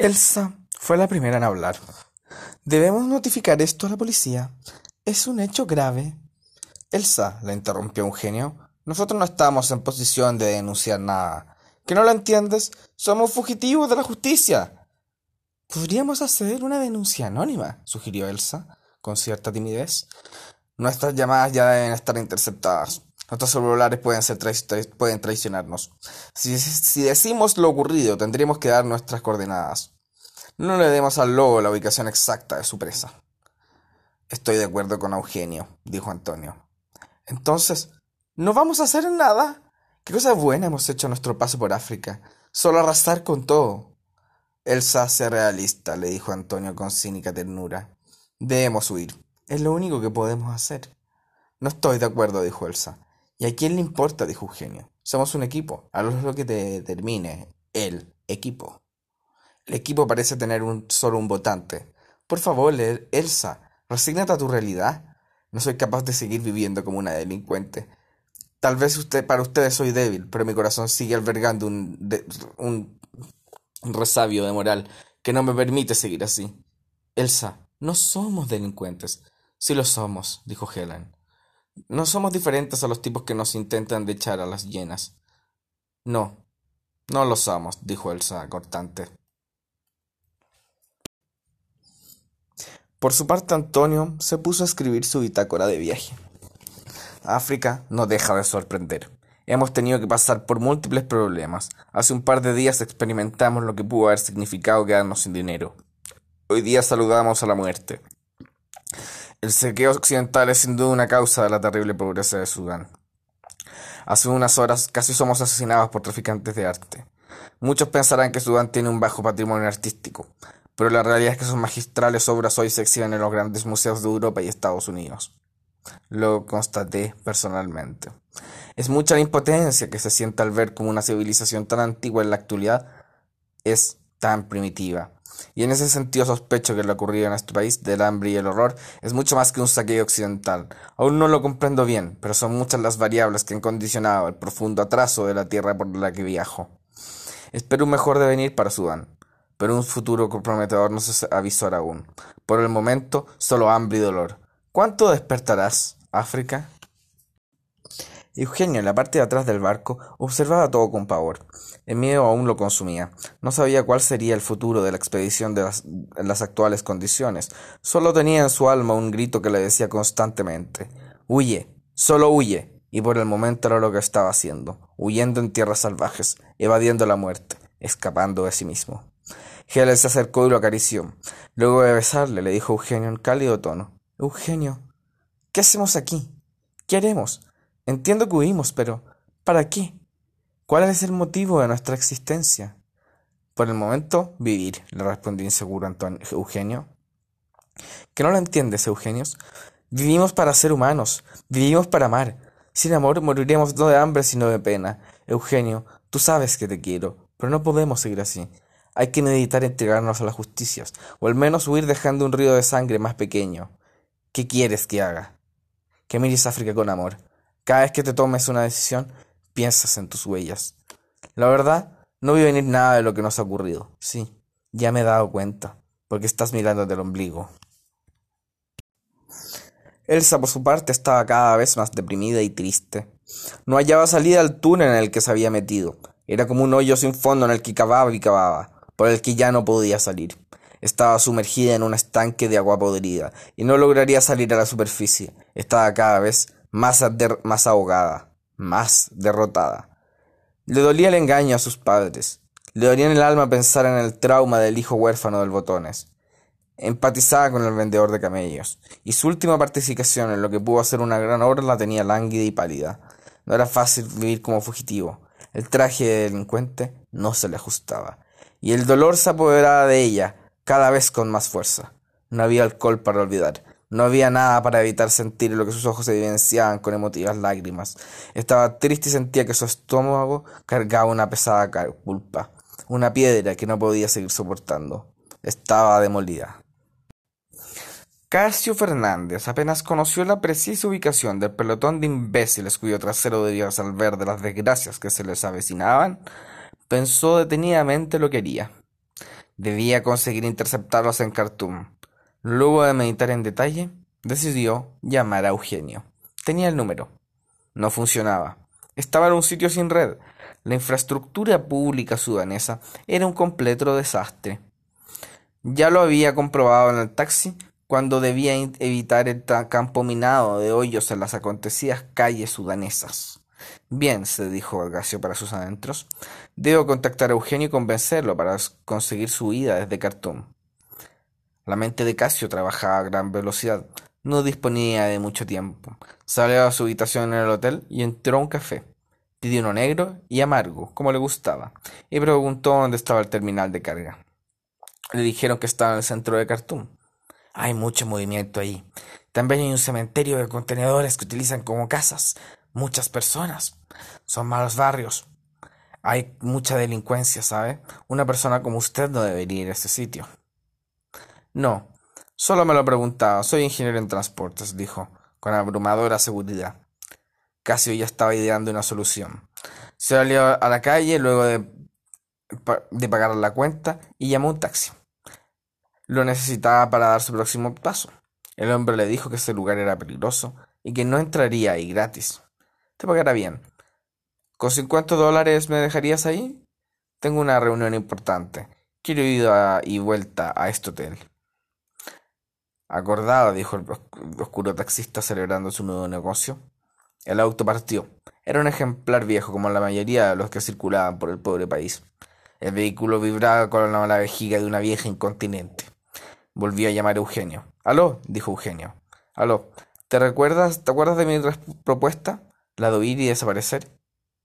Elsa fue la primera en hablar. Debemos notificar esto a la policía. Es un hecho grave. Elsa, le interrumpió Eugenio, nosotros no estamos en posición de denunciar nada. ¿Que no lo entiendes? Somos fugitivos de la justicia. Podríamos hacer una denuncia anónima, sugirió Elsa, con cierta timidez. Nuestras llamadas ya deben estar interceptadas. Nuestros celulares pueden, ser pueden traicionarnos. Si, decimos lo ocurrido, tendríamos que dar nuestras coordenadas. No le demos al lobo la ubicación exacta de su presa. Estoy de acuerdo con Eugenio, dijo Antonio. Entonces, ¿no vamos a hacer nada? ¿Qué cosa buena hemos hecho nuestro paso por África? Solo arrasar con todo. Elsa, sea realista, le dijo Antonio con cínica ternura. Debemos huir. Es lo único que podemos hacer. No estoy de acuerdo, dijo Elsa. ¿Y a quién le importa? dijo Eugenio. Somos un equipo. A lo que te determine el equipo. El equipo parece tener un, solo un votante. Por favor, Elsa, resígnate a tu realidad. No soy capaz de seguir viviendo como una delincuente. Tal vez usted, para ustedes soy débil, pero mi corazón sigue albergando un, un resabio de moral que no me permite seguir así. Elsa, no somos delincuentes. Sí lo somos, dijo Helen. No somos diferentes a los tipos que nos intentan de echar a las llenas. No, no lo somos, dijo Elsa cortante. Por su parte, Antonio se puso a escribir su bitácora de viaje. África no deja de sorprender. Hemos tenido que pasar por múltiples problemas. Hace un par de días experimentamos lo que pudo haber significado quedarnos sin dinero. Hoy día saludamos a la muerte. El sequeo occidental es sin duda una causa de la terrible pobreza de Sudán. Hace unas horas casi somos asesinados por traficantes de arte. Muchos pensarán que Sudán tiene un bajo patrimonio artístico, pero la realidad es que sus magistrales obras hoy se exhiben en los grandes museos de Europa y Estados Unidos. Lo constaté personalmente. Es mucha la impotencia que se siente al ver cómo una civilización tan antigua en la actualidad es tan primitiva y en ese sentido sospecho que lo ocurrido en este país del hambre y el horror es mucho más que un saqueo occidental. Aún no lo comprendo bien, pero son muchas las variables que han condicionado el profundo atraso de la tierra por la que viajo. Espero un mejor devenir para Sudán, pero un futuro comprometedor no se avisora aún. Por el momento, solo hambre y dolor. ¿Cuánto despertarás, África? Eugenio, en la parte de atrás del barco, observaba todo con pavor. El miedo aún lo consumía. No sabía cuál sería el futuro de la expedición de las, en las actuales condiciones. Solo tenía en su alma un grito que le decía constantemente Huye, solo huye. Y por el momento era lo que estaba haciendo, huyendo en tierras salvajes, evadiendo la muerte, escapando de sí mismo. Helen se acercó y lo acarició. Luego de besarle, le dijo Eugenio en cálido tono Eugenio, ¿qué hacemos aquí? ¿Qué haremos? Entiendo que huimos, pero ¿para qué? ¿Cuál es el motivo de nuestra existencia? Por el momento, vivir, le respondió inseguro Antonio, Eugenio. ¿Que no lo entiendes, Eugenio? Vivimos para ser humanos, vivimos para amar. Sin amor moriríamos no de hambre sino de pena. Eugenio, tú sabes que te quiero, pero no podemos seguir así. Hay que meditar entregarnos a las justicias, o al menos huir dejando un río de sangre más pequeño. ¿Qué quieres que haga? Que mires África con amor. Cada vez que te tomes una decisión, piensas en tus huellas. La verdad, no vi venir nada de lo que nos ha ocurrido. Sí, ya me he dado cuenta, porque estás mirando del ombligo. Elsa, por su parte, estaba cada vez más deprimida y triste. No hallaba salida al túnel en el que se había metido. Era como un hoyo sin fondo en el que cavaba y cavaba, por el que ya no podía salir. Estaba sumergida en un estanque de agua podrida, y no lograría salir a la superficie. Estaba cada vez más, más ahogada más derrotada. Le dolía el engaño a sus padres, le dolía en el alma pensar en el trauma del hijo huérfano del Botones. Empatizaba con el vendedor de camellos, y su última participación en lo que pudo hacer una gran obra la tenía lánguida y pálida. No era fácil vivir como fugitivo. El traje de delincuente no se le ajustaba, y el dolor se apoderaba de ella cada vez con más fuerza. No había alcohol para olvidar, no había nada para evitar sentir lo que sus ojos evidenciaban con emotivas lágrimas. Estaba triste y sentía que su estómago cargaba una pesada culpa, una piedra que no podía seguir soportando. Estaba demolida. Casio Fernández apenas conoció la precisa ubicación del pelotón de imbéciles cuyo trasero debía salvar de las desgracias que se les avecinaban, pensó detenidamente lo que haría. Debía conseguir interceptarlos en Khartoum. Luego de meditar en detalle, decidió llamar a Eugenio. Tenía el número. No funcionaba. Estaba en un sitio sin red. La infraestructura pública sudanesa era un completo desastre. Ya lo había comprobado en el taxi cuando debía evitar el campo minado de hoyos en las acontecidas calles sudanesas. Bien, se dijo Algacio para sus adentros, debo contactar a Eugenio y convencerlo para conseguir su huida desde Khartoum. La mente de Casio trabajaba a gran velocidad. No disponía de mucho tiempo. Salió a su habitación en el hotel y entró a un café. Pidió uno negro y amargo, como le gustaba, y preguntó dónde estaba el terminal de carga. Le dijeron que estaba en el centro de Khartoum. Hay mucho movimiento ahí. También hay un cementerio de contenedores que utilizan como casas. Muchas personas. Son malos barrios. Hay mucha delincuencia, ¿sabe? Una persona como usted no debería ir a ese sitio. No, solo me lo preguntaba. Soy ingeniero en transportes, dijo, con abrumadora seguridad. Casio ya estaba ideando una solución. Se salió a la calle luego de, de pagar la cuenta y llamó un taxi. Lo necesitaba para dar su próximo paso. El hombre le dijo que ese lugar era peligroso y que no entraría ahí gratis. Te pagará bien. ¿Con cincuenta dólares me dejarías ahí? Tengo una reunión importante. Quiero ir y vuelta a este hotel. Acordado, dijo el oscuro taxista celebrando su nuevo negocio. El auto partió. Era un ejemplar viejo como la mayoría de los que circulaban por el pobre país. El vehículo vibraba con la vejiga de una vieja incontinente. Volvió a llamar a Eugenio. Aló, dijo Eugenio. Aló, ¿te recuerdas, te acuerdas de mi propuesta? ¿La de huir y desaparecer?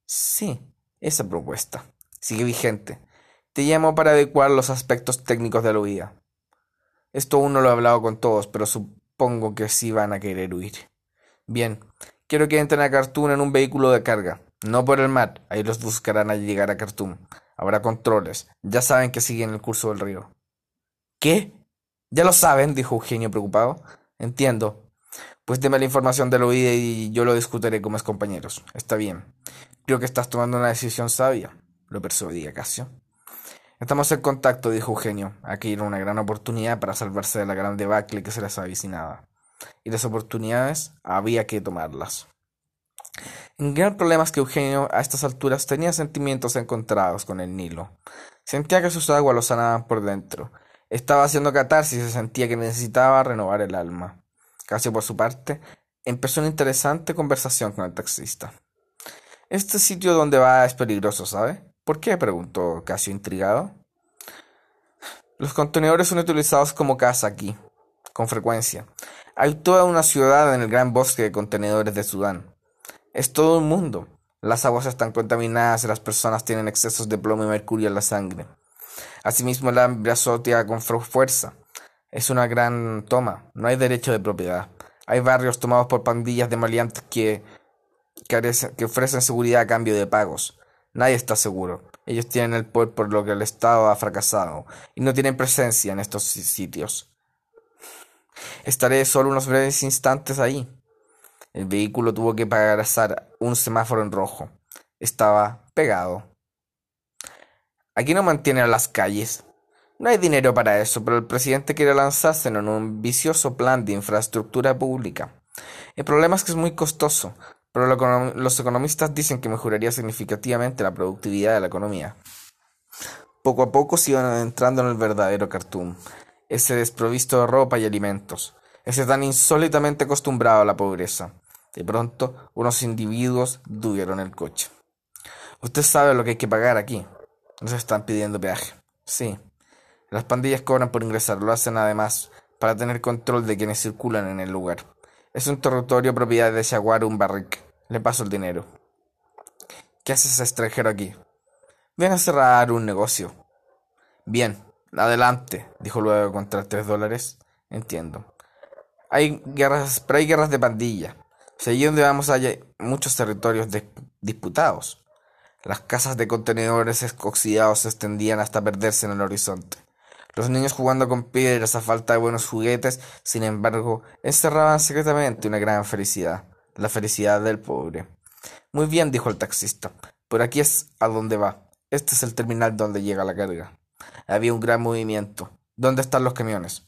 Sí, esa propuesta. Sigue vigente. Te llamo para adecuar los aspectos técnicos de la huida. Esto aún no lo he hablado con todos, pero supongo que sí van a querer huir. Bien, quiero que entren a Khartoum en un vehículo de carga. No por el mar, ahí los buscarán al llegar a Khartoum. Habrá controles. Ya saben que siguen el curso del río. ¿Qué? Ya lo saben, dijo Eugenio preocupado. Entiendo. Pues deme la información de la huida y yo lo discutiré con mis compañeros. Está bien. Creo que estás tomando una decisión sabia, lo persuadí Casio. Estamos en contacto, dijo Eugenio. Aquí era una gran oportunidad para salvarse de la gran debacle que se les avicinaba. Y las oportunidades había que tomarlas. El gran problema es que Eugenio a estas alturas tenía sentimientos encontrados con el Nilo. Sentía que sus aguas lo sanaban por dentro, estaba haciendo catarsis y se sentía que necesitaba renovar el alma. Casi por su parte, empezó una interesante conversación con el taxista. Este sitio donde va es peligroso, ¿sabe? ¿Por qué? preguntó Casio intrigado. Los contenedores son utilizados como casa aquí, con frecuencia. Hay toda una ciudad en el gran bosque de contenedores de Sudán. Es todo un mundo. Las aguas están contaminadas y las personas tienen excesos de plomo y mercurio en la sangre. Asimismo, la hambre con fuerza. Es una gran toma. No hay derecho de propiedad. Hay barrios tomados por pandillas de maleantes que, que ofrecen seguridad a cambio de pagos. Nadie está seguro. Ellos tienen el poder por lo que el Estado ha fracasado y no tienen presencia en estos sitios. Estaré solo unos breves instantes ahí. El vehículo tuvo que pasar un semáforo en rojo. Estaba pegado. Aquí no mantienen las calles. No hay dinero para eso, pero el presidente quiere lanzarse en un vicioso plan de infraestructura pública. El problema es que es muy costoso, pero los economistas dicen que mejoraría significativamente la productividad de la economía. Poco a poco se iban adentrando en el verdadero Khartoum, ese desprovisto de ropa y alimentos, ese tan insólitamente acostumbrado a la pobreza. De pronto, unos individuos tuvieron el coche. Usted sabe lo que hay que pagar aquí, nos están pidiendo peaje. Sí. Las pandillas cobran por ingresar. Lo hacen además para tener control de quienes circulan en el lugar. Es un territorio propiedad de Jaguar un barric. Le paso el dinero. ¿Qué hace ese extranjero aquí? Viene a cerrar un negocio. Bien, adelante, dijo luego contra tres dólares. Entiendo. Hay guerras, pero hay guerras de pandilla. allí donde vamos hay muchos territorios disputados. Las casas de contenedores oxidados se extendían hasta perderse en el horizonte. Los niños jugando con piedras a falta de buenos juguetes, sin embargo, encerraban secretamente una gran felicidad, la felicidad del pobre. Muy bien, dijo el taxista, por aquí es a donde va. Este es el terminal donde llega la carga. Había un gran movimiento. ¿Dónde están los camiones?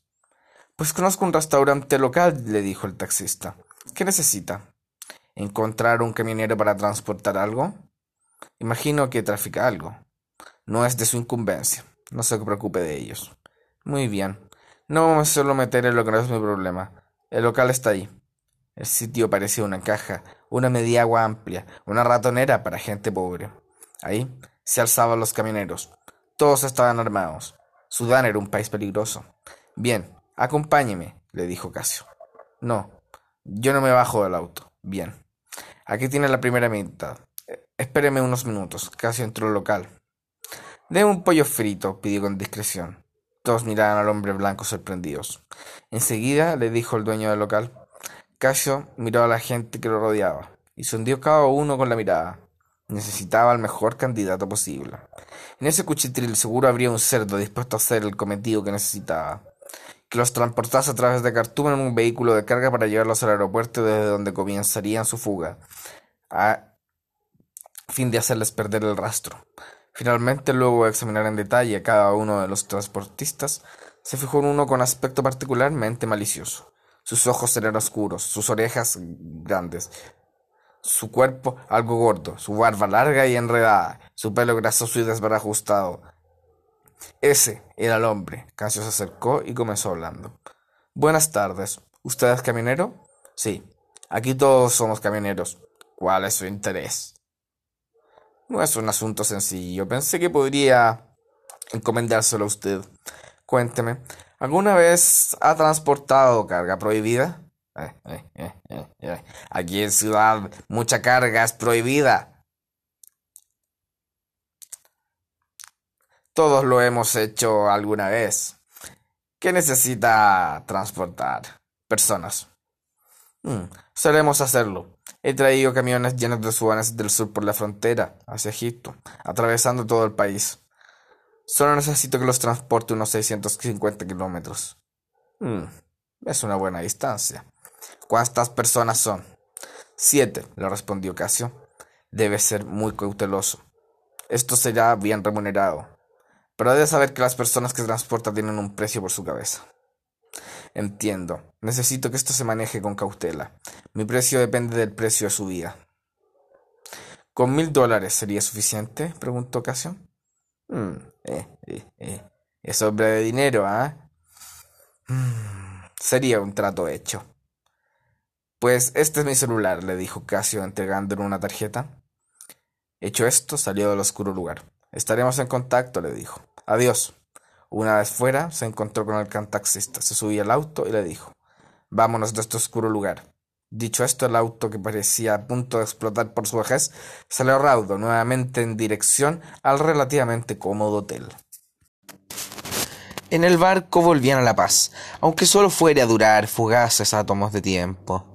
Pues conozco un restaurante local, le dijo el taxista. ¿Qué necesita? ¿Encontrar un camionero para transportar algo? Imagino que trafica algo. No es de su incumbencia. No se preocupe de ellos. Muy bien. No a solo meter en lo que no es mi problema. El local está ahí. El sitio parecía una caja, una mediagua amplia, una ratonera para gente pobre. Ahí se alzaban los camioneros. Todos estaban armados. Sudán era un país peligroso. Bien, acompáñeme, le dijo Casio. No, yo no me bajo del auto. Bien. Aquí tiene la primera mitad. Espéreme unos minutos. Casio entró al local. Deme un pollo frito, pidió con discreción. Todos miraban al hombre blanco sorprendidos. Enseguida le dijo el dueño del local. Casio miró a la gente que lo rodeaba y sondió cada uno con la mirada. Necesitaba al mejor candidato posible. En ese cuchitril seguro habría un cerdo dispuesto a hacer el cometido que necesitaba. Que los transportase a través de Khartoum en un vehículo de carga para llevarlos al aeropuerto desde donde comenzarían su fuga, a fin de hacerles perder el rastro. Finalmente, luego de examinar en detalle a cada uno de los transportistas, se fijó en uno con aspecto particularmente malicioso. Sus ojos eran oscuros, sus orejas grandes, su cuerpo algo gordo, su barba larga y enredada, su pelo grasoso y desbarajustado. Ese era el hombre. Casio se acercó y comenzó hablando. Buenas tardes. ¿Usted es camionero? Sí. Aquí todos somos camioneros. ¿Cuál es su interés? No es un asunto sencillo. Pensé que podría encomendárselo a usted. Cuénteme, ¿alguna vez ha transportado carga prohibida? Eh, eh, eh, Aquí en Ciudad mucha carga es prohibida. Todos lo hemos hecho alguna vez. ¿Qué necesita transportar? Personas. Mm, solemos hacerlo. He traído camiones llenos de sudanes del sur por la frontera, hacia Egipto, atravesando todo el país. Solo necesito que los transporte unos 650 kilómetros. Mm, es una buena distancia. ¿Cuántas personas son? Siete, le respondió Casio. Debe ser muy cauteloso. Esto será bien remunerado. Pero debe saber que las personas que transporta tienen un precio por su cabeza. Entiendo. Necesito que esto se maneje con cautela. Mi precio depende del precio de su vida. ¿Con mil dólares sería suficiente? preguntó Casio. Mm, eh, eh, eh. Es hombre de dinero, ¿ah? sería un trato hecho. Pues este es mi celular, le dijo Casio entregándole una tarjeta. Hecho esto, salió del oscuro lugar. Estaremos en contacto, le dijo. Adiós. Una vez fuera, se encontró con el cantaxista, se subió al auto y le dijo Vámonos de este oscuro lugar. Dicho esto, el auto, que parecía a punto de explotar por su vejez, salió raudo nuevamente en dirección al relativamente cómodo hotel. En el barco volvían a la paz, aunque solo fuera a durar fugaces átomos de tiempo.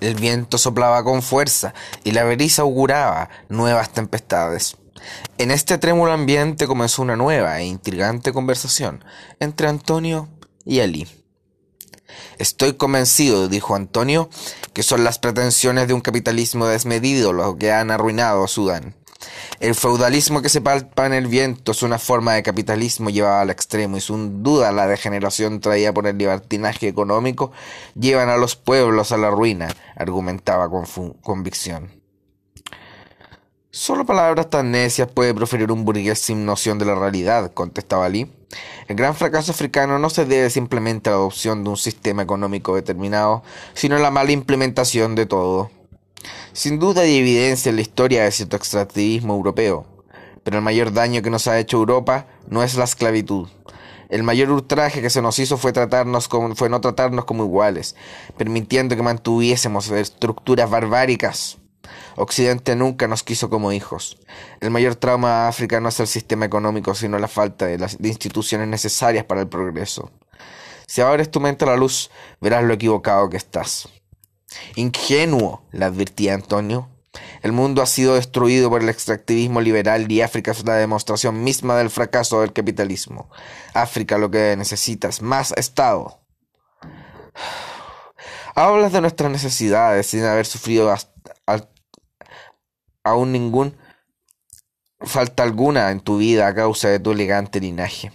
El viento soplaba con fuerza y la brisa auguraba nuevas tempestades. En este trémulo ambiente comenzó una nueva e intrigante conversación entre Antonio y Ali. Estoy convencido, dijo Antonio, que son las pretensiones de un capitalismo desmedido lo que han arruinado a Sudán. El feudalismo que se palpa en el viento es una forma de capitalismo llevada al extremo y sin duda la degeneración traída por el libertinaje económico llevan a los pueblos a la ruina, argumentaba con convicción. Solo palabras tan necias puede proferir un burgués sin noción de la realidad, contestaba Lee. El gran fracaso africano no se debe simplemente a la adopción de un sistema económico determinado, sino a la mala implementación de todo. Sin duda hay evidencia en la historia de cierto extractivismo europeo, pero el mayor daño que nos ha hecho Europa no es la esclavitud. El mayor ultraje que se nos hizo fue, tratarnos como, fue no tratarnos como iguales, permitiendo que mantuviésemos estructuras barbáricas. Occidente nunca nos quiso como hijos. El mayor trauma de África no es el sistema económico, sino la falta de las instituciones necesarias para el progreso. Si abres tu mente a la luz, verás lo equivocado que estás. Ingenuo, le advertía Antonio. El mundo ha sido destruido por el extractivismo liberal y África es la demostración misma del fracaso del capitalismo. África lo que necesita es más Estado. Hablas de nuestras necesidades sin haber sufrido aún ningún falta alguna en tu vida a causa de tu elegante linaje.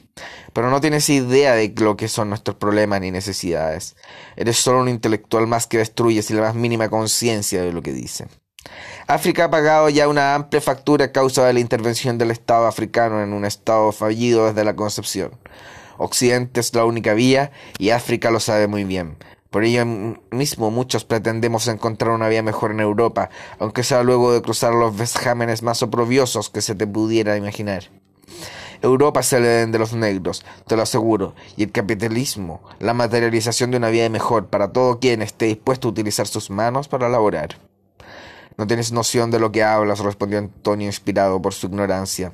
Pero no tienes idea de lo que son nuestros problemas ni necesidades. Eres solo un intelectual más que destruye sin la más mínima conciencia de lo que dice. África ha pagado ya una amplia factura a causa de la intervención del Estado africano en un Estado fallido desde la concepción. Occidente es la única vía y África lo sabe muy bien. Por ello mismo muchos pretendemos encontrar una vía mejor en Europa, aunque sea luego de cruzar los vejámenes más oprobiosos que se te pudiera imaginar. Europa es el Edén de los negros, te lo aseguro, y el capitalismo, la materialización de una vida mejor para todo quien esté dispuesto a utilizar sus manos para laborar. No tienes noción de lo que hablas, respondió Antonio inspirado por su ignorancia.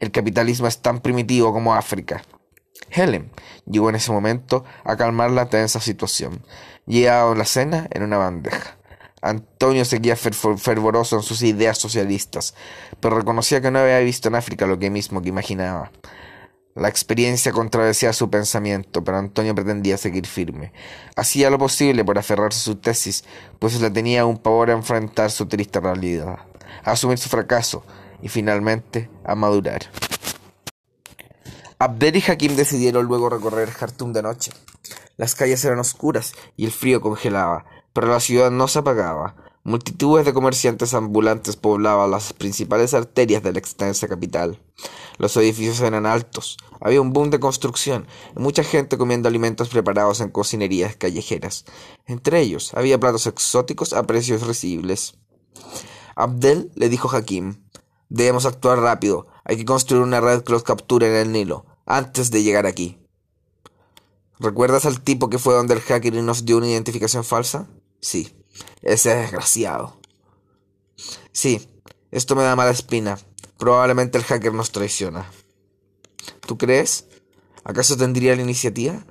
El capitalismo es tan primitivo como África. Helen llegó en ese momento a calmar la tensa situación. Llevaba la cena en una bandeja. Antonio seguía fervoroso en sus ideas socialistas, pero reconocía que no había visto en África lo que mismo que imaginaba. La experiencia contradecía su pensamiento, pero Antonio pretendía seguir firme. Hacía lo posible por aferrarse a su tesis, pues le tenía un pavor a enfrentar su triste realidad, a asumir su fracaso y finalmente a madurar. Abdel y Hakim decidieron luego recorrer Jartum de noche. Las calles eran oscuras y el frío congelaba, pero la ciudad no se apagaba. Multitudes de comerciantes ambulantes poblaban las principales arterias de la extensa capital. Los edificios eran altos, había un boom de construcción y mucha gente comiendo alimentos preparados en cocinerías callejeras. Entre ellos había platos exóticos a precios risibles. Abdel le dijo a Hakim, debemos actuar rápido, hay que construir una red que los capture en el Nilo, antes de llegar aquí. ¿Recuerdas al tipo que fue donde el hacker y nos dio una identificación falsa? Sí, ese desgraciado. Sí, esto me da mala espina. Probablemente el hacker nos traiciona. ¿Tú crees? ¿Acaso tendría la iniciativa?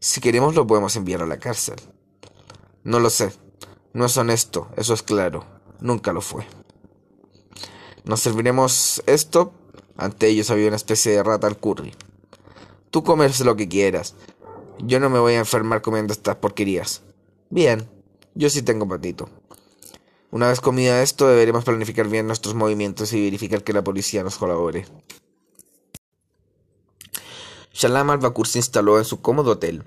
Si queremos lo podemos enviar a la cárcel. No lo sé. No es honesto, eso es claro. Nunca lo fue. Nos serviremos esto ante ellos había una especie de rata al curry. Tú comes lo que quieras. Yo no me voy a enfermar comiendo estas porquerías. Bien, yo sí tengo patito. Una vez comido esto, deberemos planificar bien nuestros movimientos y verificar que la policía nos colabore. Shalam al-Bakur se instaló en su cómodo hotel.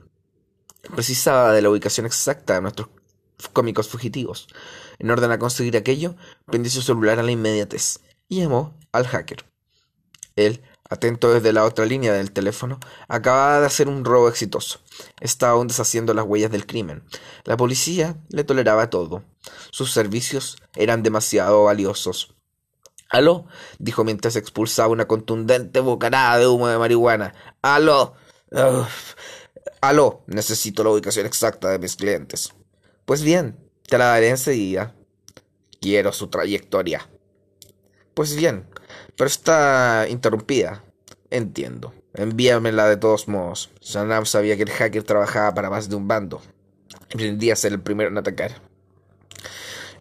Precisaba de la ubicación exacta de nuestros cómicos fugitivos. En orden a conseguir aquello, prendió su celular a la inmediatez y llamó al hacker. Él, atento desde la otra línea del teléfono, acababa de hacer un robo exitoso. Estaba aún deshaciendo las huellas del crimen. La policía le toleraba todo. Sus servicios eran demasiado valiosos. Aló, dijo mientras expulsaba una contundente bocanada de humo de marihuana. Aló. Aló, necesito la ubicación exacta de mis clientes. Pues bien, te la daré enseguida. Quiero su trayectoria. Pues bien, pero está interrumpida. Entiendo. Envíamela de todos modos. Sanam sabía que el hacker trabajaba para más de un bando. Pretendía ser el primero en atacar.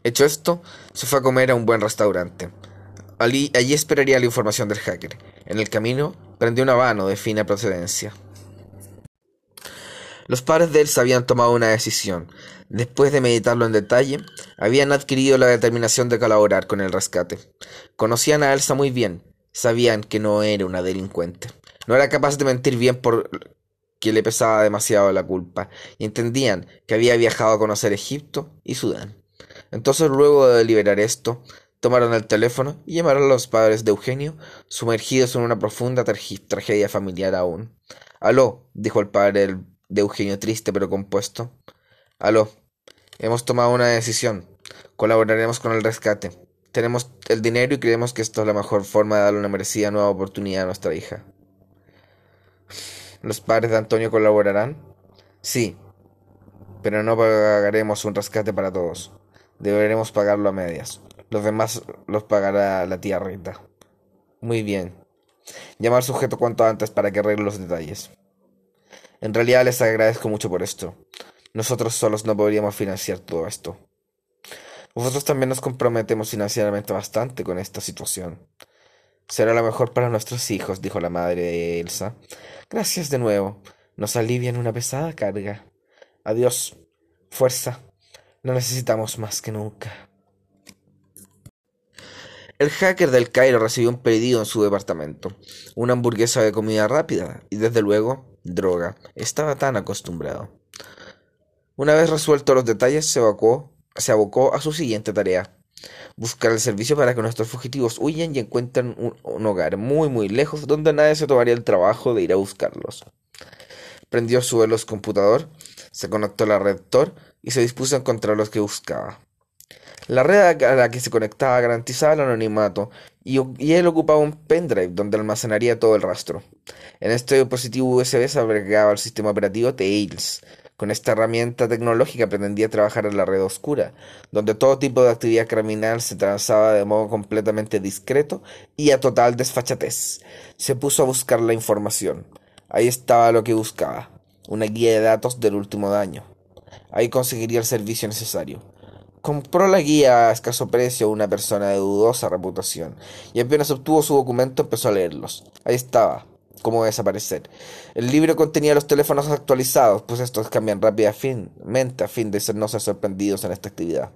Hecho esto, se fue a comer a un buen restaurante. Allí, allí esperaría la información del hacker. En el camino, prendió un habano de fina procedencia. Los padres de Elsa habían tomado una decisión. Después de meditarlo en detalle, habían adquirido la determinación de colaborar con el rescate. Conocían a Elsa muy bien, sabían que no era una delincuente. No era capaz de mentir bien por que le pesaba demasiado la culpa, y entendían que había viajado a conocer Egipto y Sudán. Entonces, luego de deliberar esto, tomaron el teléfono y llamaron a los padres de Eugenio, sumergidos en una profunda tragedia familiar aún. Aló, dijo el padre de Eugenio triste pero compuesto. Aló, hemos tomado una decisión. Colaboraremos con el rescate. Tenemos el dinero y creemos que esto es la mejor forma de darle una merecida nueva oportunidad a nuestra hija. ¿Los padres de Antonio colaborarán? Sí, pero no pagaremos un rescate para todos. Deberemos pagarlo a medias. Los demás los pagará la tía Rita. Muy bien. Llama al sujeto cuanto antes para que arregle los detalles. En realidad les agradezco mucho por esto. Nosotros solos no podríamos financiar todo esto. Nosotros también nos comprometemos financieramente bastante con esta situación. Será lo mejor para nuestros hijos, dijo la madre de Elsa. Gracias de nuevo. Nos alivian una pesada carga. Adiós. Fuerza. Lo necesitamos más que nunca. El hacker del Cairo recibió un pedido en su departamento, una hamburguesa de comida rápida y desde luego droga. Estaba tan acostumbrado. Una vez resueltos los detalles, se, abocó a su siguiente tarea. Buscar el servicio para que nuestros fugitivos huyan y encuentren un, hogar muy muy lejos donde nadie se tomaría el trabajo de ir a buscarlos. Prendió su veloz computador, se conectó a la red Tor y se dispuso a encontrar los que buscaba. La red a la que se conectaba garantizaba el anonimato y, él ocupaba un pendrive donde almacenaría todo el rastro. En este dispositivo USB se agregaba el sistema operativo Tails. Con esta herramienta tecnológica pretendía trabajar en la red oscura, donde todo tipo de actividad criminal se transaba de modo completamente discreto y a total desfachatez. Se puso a buscar la información. Ahí estaba lo que buscaba, una guía de datos del último daño. Ahí conseguiría el servicio necesario. Compró la guía a escaso precio a una persona de dudosa reputación, y apenas obtuvo su documento empezó a leerlos. Ahí estaba, cómo desaparecer. El libro contenía los teléfonos actualizados, pues estos cambian rápidamente a fin de no ser sorprendidos en esta actividad.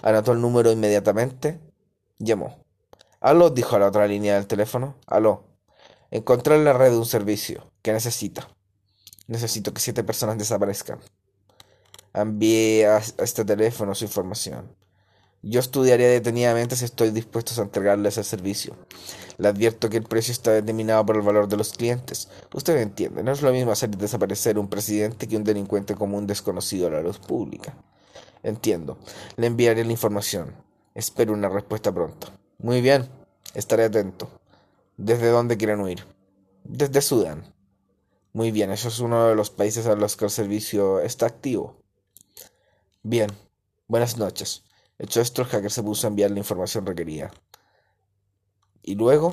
Anotó el número inmediatamente. Llamó. Aló, dijo a la otra línea del teléfono. Aló. Encontré en la red un servicio. ¿Qué necesita? Necesito que siete personas desaparezcan. Envíe a, este teléfono su información. Yo estudiaré detenidamente si estoy dispuesto a entregarle ese servicio. Le advierto que el precio está determinado por el valor de los clientes. Usted me entiende, no es lo mismo hacer desaparecer un presidente que un delincuente común desconocido a la luz pública. Entiendo. Le enviaré la información. Espero una respuesta pronto. Muy bien. Estaré atento. ¿Desde dónde quieren huir? Desde Sudán. Muy bien, eso es uno de los países a los que el servicio está activo. Bien, buenas noches. Hecho esto, hacker se puso a enviar la información requerida. Y luego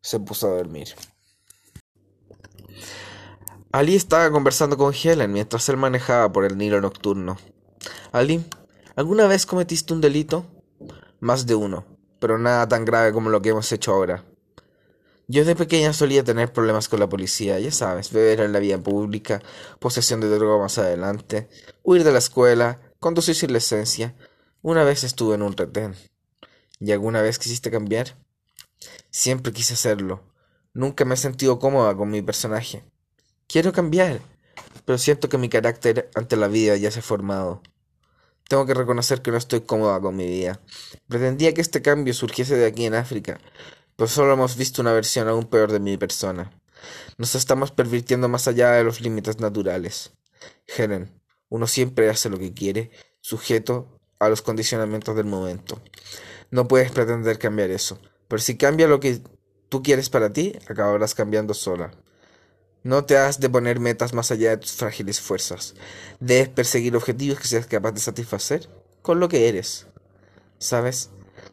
se puso a dormir. Ali estaba conversando con Helen mientras él manejaba por el Nilo nocturno. Ali, ¿alguna vez cometiste un delito? Más de uno, pero nada tan grave como lo que hemos hecho ahora. Yo de pequeña solía tener problemas con la policía, ya sabes, beber en la vía pública, posesión de droga más adelante, huir de la escuela, conducir sin licencia. Una vez estuve en un retén. ¿Y alguna vez quisiste cambiar? Siempre quise hacerlo. Nunca me he sentido cómoda con mi personaje. Quiero cambiar, pero siento que mi carácter ante la vida ya se ha formado. Tengo que reconocer que no estoy cómoda con mi vida. Pretendía que este cambio surgiese de aquí en África, pero solo hemos visto una versión aún peor de mi persona. Nos estamos pervirtiendo más allá de los límites naturales. Helen, uno siempre hace lo que quiere, sujeto a los condicionamientos del momento. No puedes pretender cambiar eso. Pero si cambia lo que tú quieres para ti, acabarás cambiando sola. No te has de poner metas más allá de tus frágiles fuerzas. Debes perseguir objetivos que seas capaz de satisfacer con lo que eres. ¿Sabes?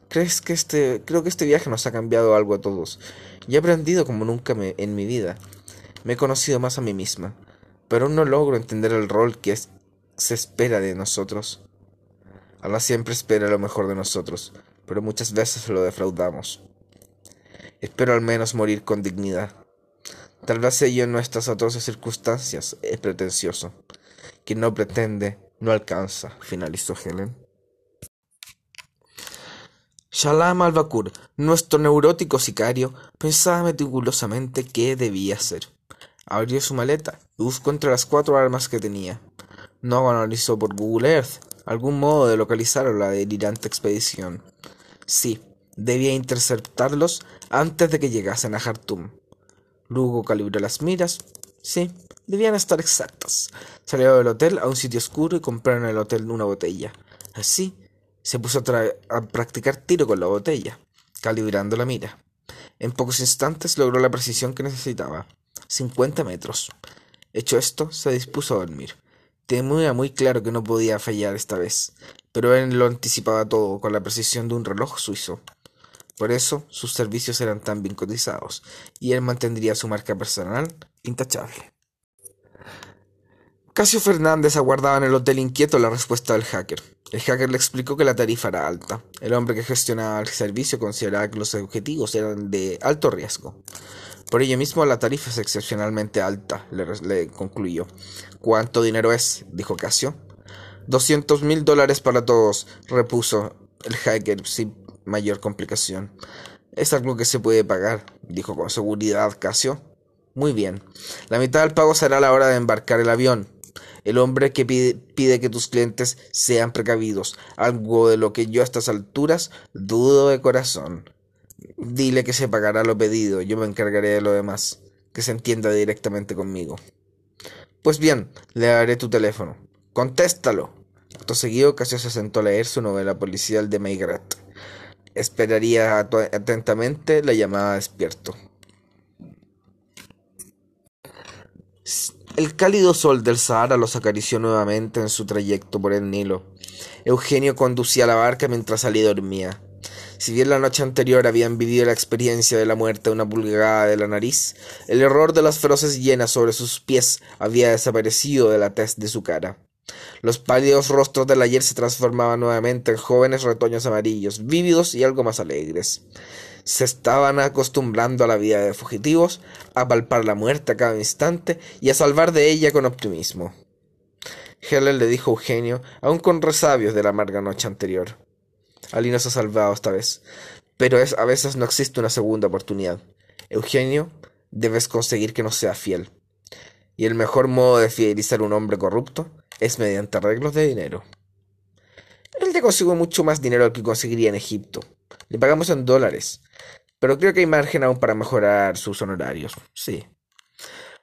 ¿Crees que este, creo que este viaje nos ha cambiado algo a todos. Y he aprendido como nunca en mi vida. Me he conocido más a mí misma, pero aún no logro entender el rol que es se espera de nosotros. Allah siempre espera lo mejor de nosotros, pero muchas veces lo defraudamos. Espero al menos morir con dignidad. Tal vez ello en nuestras atroces circunstancias es pretencioso. Quien no pretende, no alcanza, finalizó Helen. Shalam al-Bakur, nuestro neurótico sicario, pensaba meticulosamente qué debía hacer. Abrió su maleta y buscó entre las cuatro armas que tenía. No analizó por Google Earth algún modo de localizar a la delirante expedición. Sí, debía interceptarlos antes de que llegasen a Jartum. Luego calibró las miras. Sí, debían estar exactas. Salió del hotel a un sitio oscuro y compraron en el hotel una botella. Así, se puso a, a practicar tiro con la botella, calibrando la mira. En pocos instantes logró la precisión que necesitaba. Cincuenta metros. Hecho esto, se dispuso a dormir. Tenía muy claro que no podía fallar esta vez, pero él lo anticipaba todo con la precisión de un reloj suizo. Por eso sus servicios eran tan bien cotizados, y él mantendría su marca personal intachable. Casio Fernández aguardaba en el hotel inquieto la respuesta del hacker. El hacker le explicó que la tarifa era alta. El hombre que gestionaba el servicio consideraba que los objetivos eran de alto riesgo. Por ello mismo la tarifa es excepcionalmente alta, le, concluyó. ¿Cuánto dinero es? dijo Casio. Doscientos mil dólares para todos, repuso el hacker mayor complicación. Es algo que se puede pagar, dijo con seguridad Casio. Muy bien. La mitad del pago será a la hora de embarcar el avión. El hombre que pide, que tus clientes sean precavidos, algo de lo que yo a estas alturas dudo de corazón. Dile que se pagará lo pedido, yo me encargaré de lo demás, que se entienda directamente conmigo. Pues bien, le daré tu teléfono. Contéstalo. Acto seguido, Casio se sentó a leer su novela policial de Maigret. Esperaría atentamente la llamada despierto. El cálido sol del Sahara los acarició nuevamente en su trayecto por el Nilo. Eugenio conducía la barca mientras Ali dormía. Si bien la noche anterior habían vivido la experiencia de la muerte de una pulgada de la nariz, el error de las feroces llenas sobre sus pies había desaparecido de la tez de su cara. Los pálidos rostros del ayer se transformaban nuevamente en jóvenes retoños amarillos, vívidos y algo más alegres. Se estaban acostumbrando a la vida de fugitivos, a palpar la muerte a cada instante y a salvar de ella con optimismo. Helen le dijo a Eugenio, aun con resabios de la amarga noche anterior. Ali no se ha salvado esta vez, pero es, a veces no existe una segunda oportunidad. Eugenio, debes conseguir que no sea fiel. Y el mejor modo de fidelizar a un hombre corrupto es mediante arreglos de dinero. Él ya consiguió mucho más dinero que conseguiría en Egipto. Le pagamos en dólares. Pero creo que hay margen aún para mejorar sus honorarios. Sí.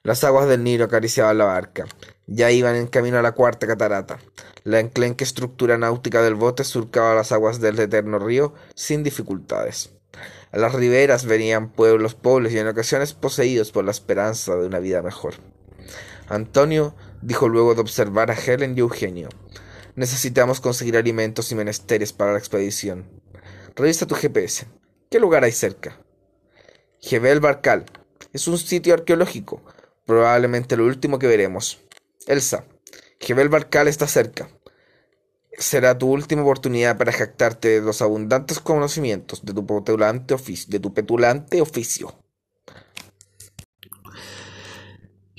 Las aguas del Nilo acariciaban la barca. Ya iban en camino a la cuarta catarata. La enclenque estructura náutica del bote surcaba las aguas del eterno río sin dificultades. A las riberas venían pueblos pobres y en ocasiones poseídos por la esperanza de una vida mejor. Antonio dijo luego de observar a Helen y Eugenio. Necesitamos conseguir alimentos y menesteres para la expedición. Revisa tu GPS. ¿Qué lugar hay cerca? Jebel Barcal. Es un sitio arqueológico. Probablemente lo último que veremos. Elsa. Jebel Barcal está cerca. Será tu última oportunidad para jactarte de los abundantes conocimientos de tu petulante oficio. De tu petulante oficio.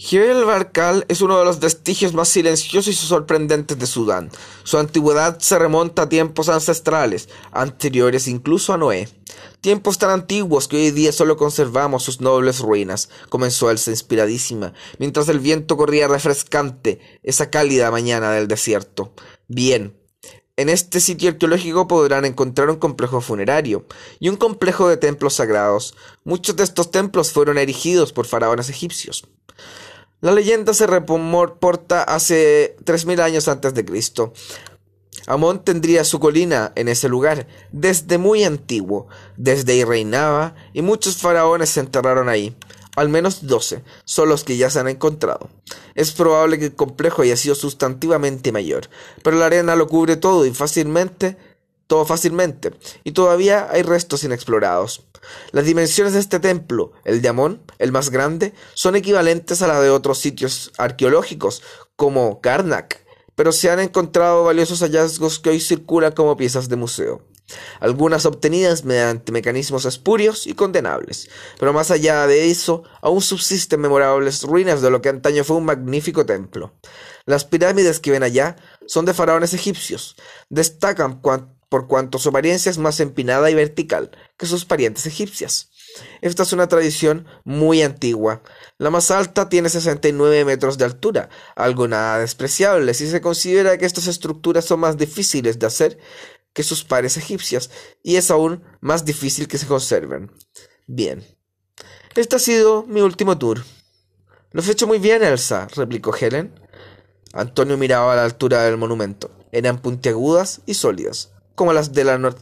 Jebel Barkal es uno de los vestigios más silenciosos y sorprendentes de Sudán. Su antigüedad se remonta a tiempos ancestrales, anteriores incluso a Noé. Tiempos tan antiguos que hoy día solo conservamos sus nobles ruinas, comenzó Elsa inspiradísima, mientras el viento corría refrescante esa cálida mañana del desierto. Bien, en este sitio arqueológico podrán encontrar un complejo funerario y un complejo de templos sagrados. Muchos de estos templos fueron erigidos por faraones egipcios. La leyenda se reporta hace 3.000 años antes de Cristo. Amón tendría su colina en ese lugar desde muy antiguo. Desde ahí reinaba y muchos faraones se enterraron ahí. Al menos doce son los que ya se han encontrado. Es probable que el complejo haya sido sustantivamente mayor, pero la arena lo cubre todo y fácilmente, todo fácilmente, y todavía hay restos inexplorados. Las dimensiones de este templo, el de Amón, el más grande, son equivalentes a las de otros sitios arqueológicos, como Karnak, pero se han encontrado valiosos hallazgos que hoy circulan como piezas de museo. Algunas obtenidas mediante mecanismos espurios y condenables, pero más allá de eso, aún subsisten memorables ruinas de lo que antaño fue un magnífico templo. Las pirámides que ven allá son de faraones egipcios. Destacan por cuanto su apariencia es más empinada y vertical que sus parientes egipcias. Esta es una tradición muy antigua. La más alta tiene 69 metros de altura, algo nada despreciable si se considera que estas estructuras son más difíciles de hacer que sus pares egipcias, y es aún más difícil que se conserven. Bien. Este ha sido mi último tour. Lo has hecho muy bien, Elsa, replicó Helen. Antonio miraba a la altura del monumento. Eran puntiagudas y sólidas como las de la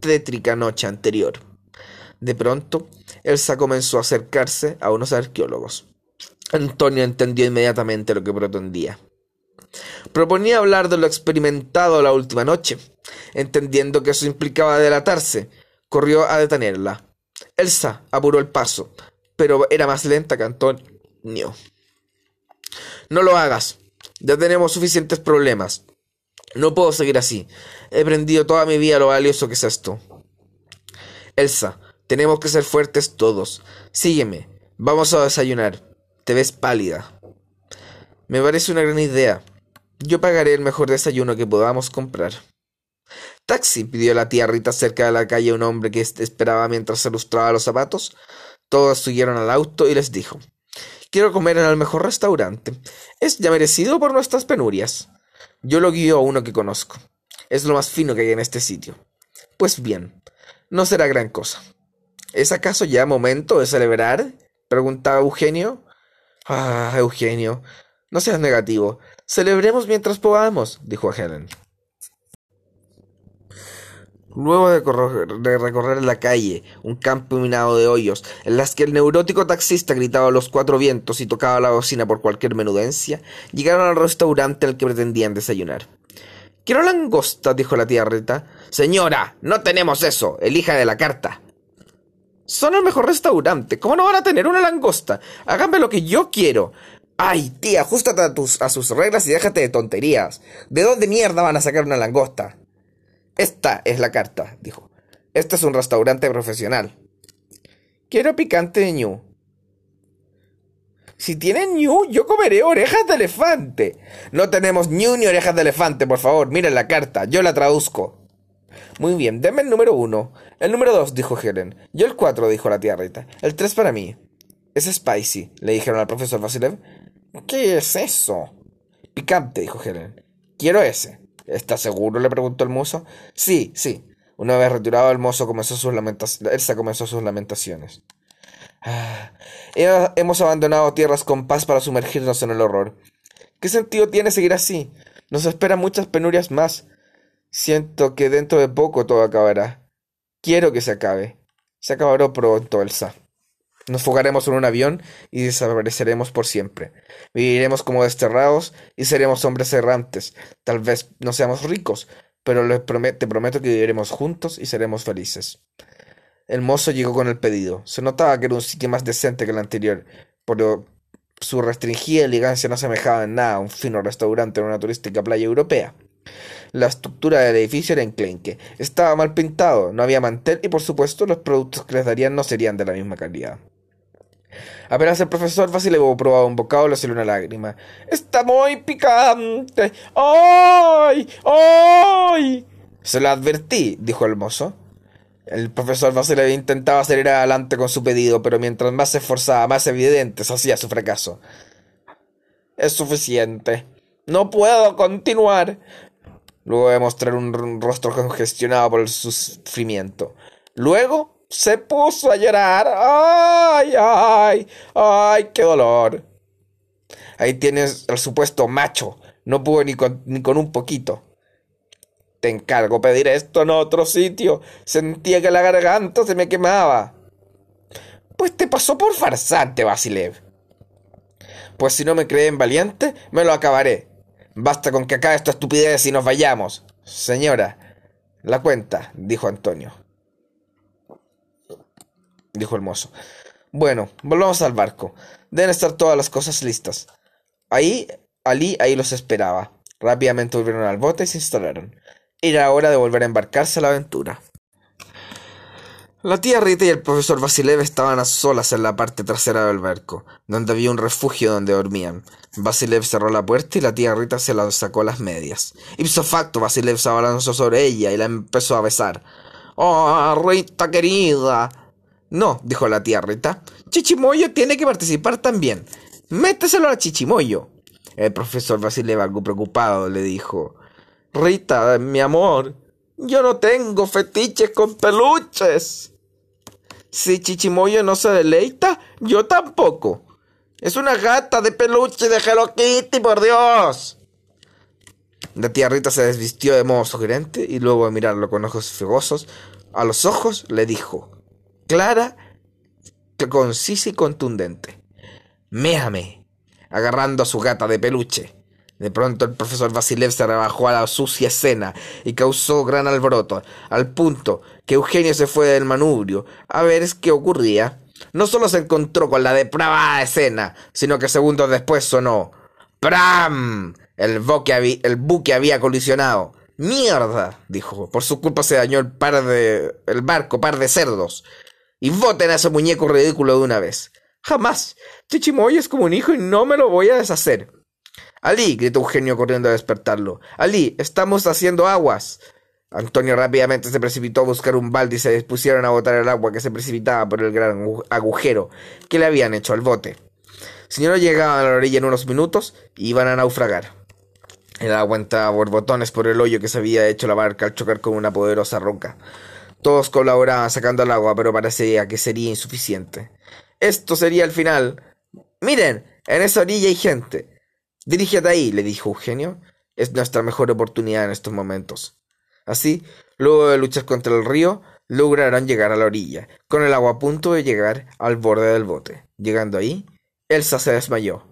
tétrica noche anterior. De pronto, Elsa comenzó a acercarse a unos arqueólogos. Antonio entendió inmediatamente lo que pretendía. Proponía hablar de lo experimentado la última noche. Entendiendo que eso implicaba delatarse, corrió a detenerla. Elsa apuró el paso, pero era más lenta que Antonio. No lo hagas. Ya tenemos suficientes problemas. No puedo seguir así. He aprendido toda mi vida lo valioso que es esto. Elsa, tenemos que ser fuertes todos. Sígueme. Vamos a desayunar. Te ves pálida. Me parece una gran idea. Yo pagaré el mejor desayuno que podamos comprar. Taxi, pidió la tía Rita cerca de la calle un hombre que esperaba mientras se lustraba los zapatos. Todos subieron al auto y les dijo Quiero comer en el mejor restaurante. Es ya merecido por nuestras penurias. Yo lo guío a uno que conozco. Es lo más fino que hay en este sitio. Pues bien, no será gran cosa. ¿Es acaso ya momento de celebrar? preguntaba Eugenio. Ah, Eugenio, no seas negativo. Celebremos mientras podamos, dijo a Helen. Luego de, recorrer la calle, un campo minado de hoyos, en las que el neurótico taxista gritaba a los cuatro vientos y tocaba la bocina por cualquier menudencia, llegaron al restaurante al que pretendían desayunar. Quiero langosta, dijo la tía Rita. Señora, no tenemos eso. Elija de la carta. Son el mejor restaurante. ¿Cómo no van a tener una langosta? Háganme lo que yo quiero. Ay, tía, ajustate a, tus, a sus reglas y déjate de tonterías. ¿De dónde mierda van a sacar una langosta? Esta es la carta, dijo. Este es un restaurante profesional. Quiero picante ñu. Si tienen ñu, yo comeré orejas de elefante. No tenemos ñu ni orejas de elefante, por favor, miren la carta, yo la traduzco. Muy bien, denme el número uno. El número dos, dijo Helen. Yo el cuatro, dijo la tía Rita. El tres para mí. Es spicy, le dijeron al profesor Vasilev. ¿Qué es eso? Picante, dijo Helen. Quiero ese. ¿Estás seguro? le preguntó el mozo. Sí, sí. Una vez retirado el mozo comenzó sus lamentaciones. Elsa comenzó sus lamentaciones. Ah, hemos abandonado tierras con paz para sumergirnos en el horror. ¿Qué sentido tiene seguir así? Nos esperan muchas penurias más. Siento que dentro de poco todo acabará. Quiero que se acabe. Se acabará pronto, Elsa. Nos fugaremos en un avión y desapareceremos por siempre. Viviremos como desterrados y seremos hombres errantes. Tal vez no seamos ricos, pero te prometo que viviremos juntos y seremos felices. El mozo llegó con el pedido. Se notaba que era un sitio más decente que el anterior, pero su restringida elegancia no semejaba en nada a un fino restaurante en una turística playa europea. La estructura del edificio era enclenque, estaba mal pintado, no había mantel y por supuesto los productos que les darían no serían de la misma calidad. Apenas el profesor Vasilevo probaba un bocado, le salió una lágrima. ¡Está muy picante! ¡Ay! ¡Ay! Se lo advertí, dijo el mozo. El profesor Vasilev intentaba salir adelante con su pedido, pero mientras más se esforzaba, más evidente se hacía su fracaso. Es suficiente. No puedo continuar. Luego de mostrar un rostro congestionado por el sufrimiento. Luego se puso a llorar. ¡Ay, ay! ¡Ay, qué dolor! Ahí tienes al supuesto macho. No pudo ni con, ni con un poquito. Te encargo pedir esto en otro sitio. Sentía que la garganta se me quemaba. Pues te pasó por farsante, Basilev. Pues si no me creen valiente, me lo acabaré. Basta con que acabe esta estupidez y nos vayamos. Señora, la cuenta, dijo Antonio dijo el mozo. Bueno, volvamos al barco. Deben estar todas las cosas listas. Ahí, Ali ahí los esperaba. Rápidamente volvieron al bote y se instalaron. Era hora de volver a embarcarse a la aventura. La tía Rita y el profesor Vasilev estaban a solas en la parte trasera del barco, donde había un refugio donde dormían. Vasilev cerró la puerta y la tía Rita se la sacó las medias. Ipso facto, Vasilev se abalanzó sobre ella y la empezó a besar. ¡Oh, Rita querida! No, dijo la tía Rita. Chichimoyo tiene que participar también. Méteselo a Chichimoyo. El profesor Vasilev, algo preocupado, le dijo. Rita, mi amor, yo no tengo fetiches con peluches. Si Chichimoyo no se deleita, yo tampoco. Es una gata de peluche de Hello Kitty, por Dios. La tía Rita se desvistió de modo sugerente y luego de mirarlo con ojos fogosos a los ojos le dijo clara, concisa y contundente. Méame, agarrando a su gata de peluche. De pronto el profesor Vasilev se rebajó a la sucia escena y causó gran alboroto, al punto que Eugenio se fue del manubrio a ver qué ocurría. No solo se encontró con la depravada escena, sino que segundos después sonó ¡Pram! El, buque el buque había colisionado. ¡Mierda! dijo. Por su culpa se dañó el par de. el barco, par de cerdos. Y voten a ese muñeco ridículo de una vez. Jamás. Chichimoy es como un hijo y no me lo voy a deshacer. Ali, gritó Eugenio corriendo a despertarlo. Ali, estamos haciendo aguas. Antonio rápidamente se precipitó a buscar un balde y se dispusieron a botar el agua que se precipitaba por el gran agujero que le habían hecho al bote. Si no llegaban a la orilla en unos minutos, iban a naufragar. El agua entraba borbotones por el hoyo que se había hecho la barca al chocar con una poderosa roca. Todos colaboraban sacando el agua, pero parecía que sería insuficiente. Esto sería el final. Miren, en esa orilla hay gente. Dirígete ahí, le dijo Eugenio. Es nuestra mejor oportunidad en estos momentos. Así, luego de luchar contra el río, lograron llegar a la orilla, con el agua a punto de llegar al borde del bote. Llegando ahí, Elsa se desmayó.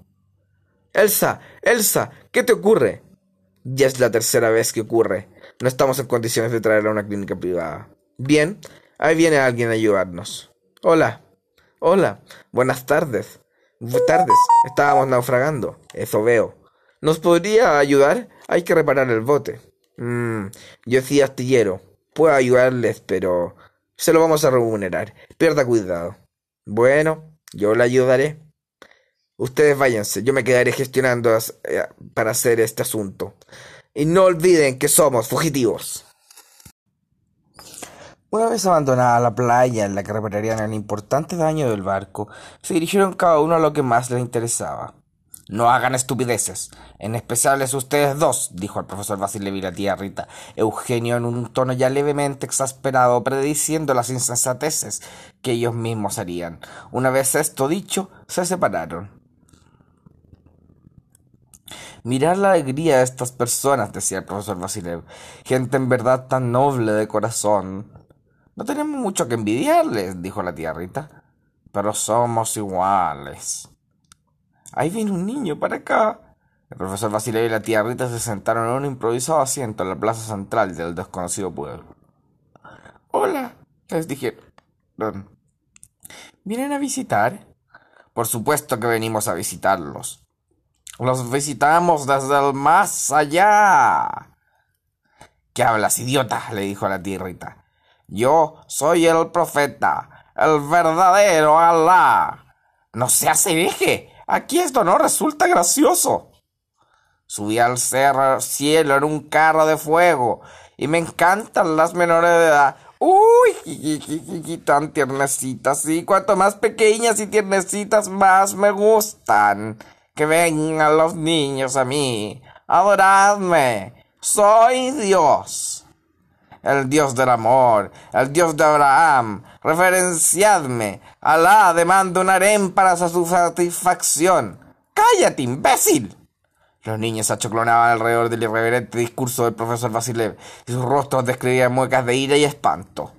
Elsa, Elsa, ¿qué te ocurre? Ya es la tercera vez que ocurre. No estamos en condiciones de traerla a una clínica privada. Bien, ahí viene alguien a ayudarnos. Hola. Hola. Buenas tardes. Buenas tardes. Estábamos naufragando. Eso veo. ¿Nos podría ayudar? Hay que reparar el bote. Mmm, yo soy astillero. Puedo ayudarles, pero se lo vamos a remunerar. Pierda cuidado. Bueno, yo le ayudaré. Ustedes váyanse, yo me quedaré gestionando eh, para hacer este asunto. Y no olviden que somos fugitivos. Una vez abandonada la playa en la que repararían el importante daño del barco, se dirigieron cada uno a lo que más les interesaba. No hagan estupideces. En especial es ustedes dos, dijo el profesor Basilevi la tía Rita, Eugenio en un tono ya levemente exasperado, prediciendo las insensateces que ellos mismos harían. Una vez esto dicho, se separaron. Mirar la alegría de estas personas, decía el profesor Vasilev, gente en verdad tan noble de corazón. No tenemos mucho que envidiarles, dijo la tía Rita, pero somos iguales. Ahí viene un niño para acá. El profesor Basileo y la tía Rita se sentaron en un improvisado asiento en la plaza central del desconocido pueblo. Hola, les dije. ¿Vienen a visitar? Por supuesto que venimos a visitarlos. Los visitamos desde el más allá. ¿Qué hablas, idiota? le dijo la tía Rita. Yo soy el profeta, el verdadero Alá. No se hace veje. Aquí esto no resulta gracioso. Subí al cerro cielo en un carro de fuego y me encantan las menores de edad. Uy, tan tiernecitas, y cuanto más pequeñas y tiernecitas más me gustan. Que vengan los niños a mí. Adoradme. Soy Dios. El Dios del amor, el Dios de Abraham, referenciadme. Alá demanda un harén para su satisfacción. ¡Cállate, imbécil! Los niños achoclonaban alrededor del irreverente discurso del profesor Vasilev y sus rostros describían muecas de ira y espanto.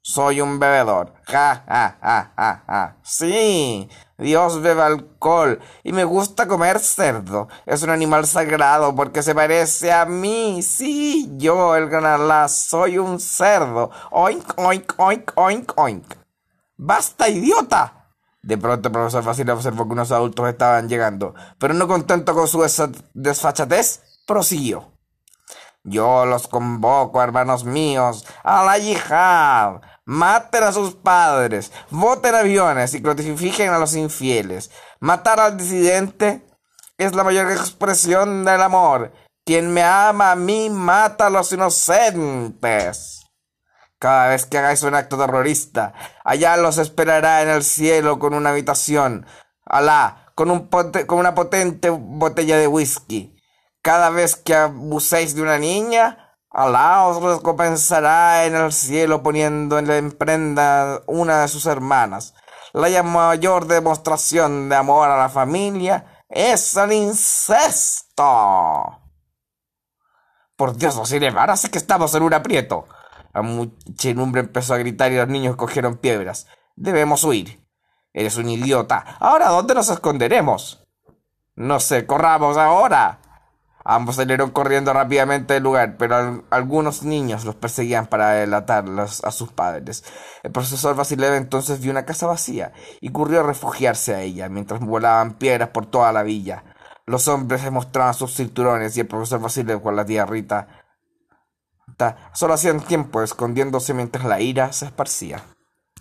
Soy un bebedor. Ja, ja, ja, ja, ja. Sí, Dios bebe alcohol y me gusta comer cerdo. Es un animal sagrado porque se parece a mí. Sí, yo, el gran Alá, soy un cerdo. Oink, oink, oink, oink, oink. ¡Basta, idiota! De pronto el profesor Vasily observó que unos adultos estaban llegando, pero no contento con su desfachatez, prosiguió. Yo los convoco, hermanos míos, a la yihad. Maten a sus padres, voten aviones y crucifiquen a los infieles. Matar al disidente es la mayor expresión del amor. Quien me ama a mí mata a los inocentes. Cada vez que hagáis un acto terrorista, allá los esperará en el cielo con una habitación. Alá, con, un con una potente botella de whisky. Cada vez que abuséis de una niña, Alá os recompensará en el cielo poniendo en prenda una de sus hermanas. La mayor demostración de amor a la familia es el incesto. Por Dios, Osiris, ahora sí que estamos en un aprieto. La muchedumbre empezó a gritar y los niños cogieron piedras. Debemos huir. Eres un idiota. Ahora, ¿dónde nos esconderemos? No sé, corramos ahora. Ambos salieron corriendo rápidamente del lugar, pero algunos niños los perseguían para delatarlos a sus padres. El profesor Vasilev entonces vio una casa vacía y corrió a refugiarse a ella, mientras volaban piedras por toda la villa. Los hombres se mostraban sus cinturones y el profesor Vasilev con la tía Rita Solo hacían tiempo escondiéndose mientras la ira se esparcía.